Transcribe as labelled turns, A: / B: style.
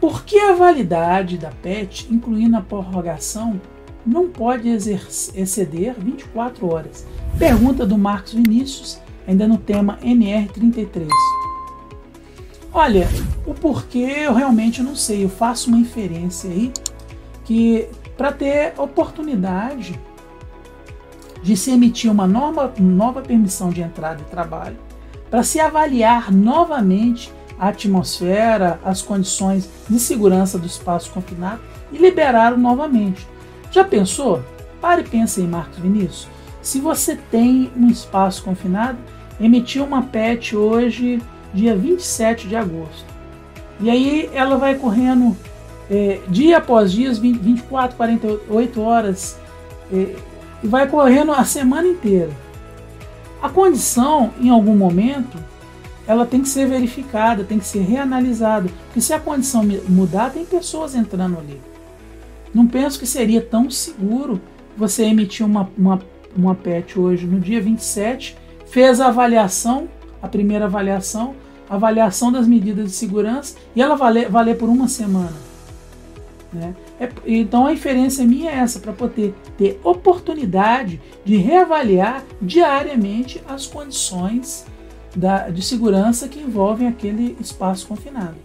A: Por que a validade da PET, incluindo a prorrogação, não pode exceder 24 horas? Pergunta do Marcos Vinícius, ainda no tema NR33. Olha, o porquê eu realmente não sei. Eu faço uma inferência aí que para ter oportunidade de se emitir uma nova, nova permissão de entrada e trabalho, para se avaliar novamente a atmosfera, as condições de segurança do espaço confinado e liberá-lo novamente. Já pensou? Pare e pense em Marcos Vinícius. Se você tem um espaço confinado, emitiu uma PET hoje dia 27 de agosto. E aí ela vai correndo é, dia após dia, 20, 24, 48 horas, é, e vai correndo a semana inteira. A condição, em algum momento, ela tem que ser verificada, tem que ser reanalisada, porque se a condição mudar, tem pessoas entrando ali. Não penso que seria tão seguro você emitir uma, uma, uma PET hoje no dia 27, fez a avaliação, a primeira avaliação, avaliação das medidas de segurança e ela valer, valer por uma semana. Né? É, então a inferência minha é essa, para poder ter oportunidade de reavaliar diariamente as condições da, de segurança que envolvem aquele espaço confinado.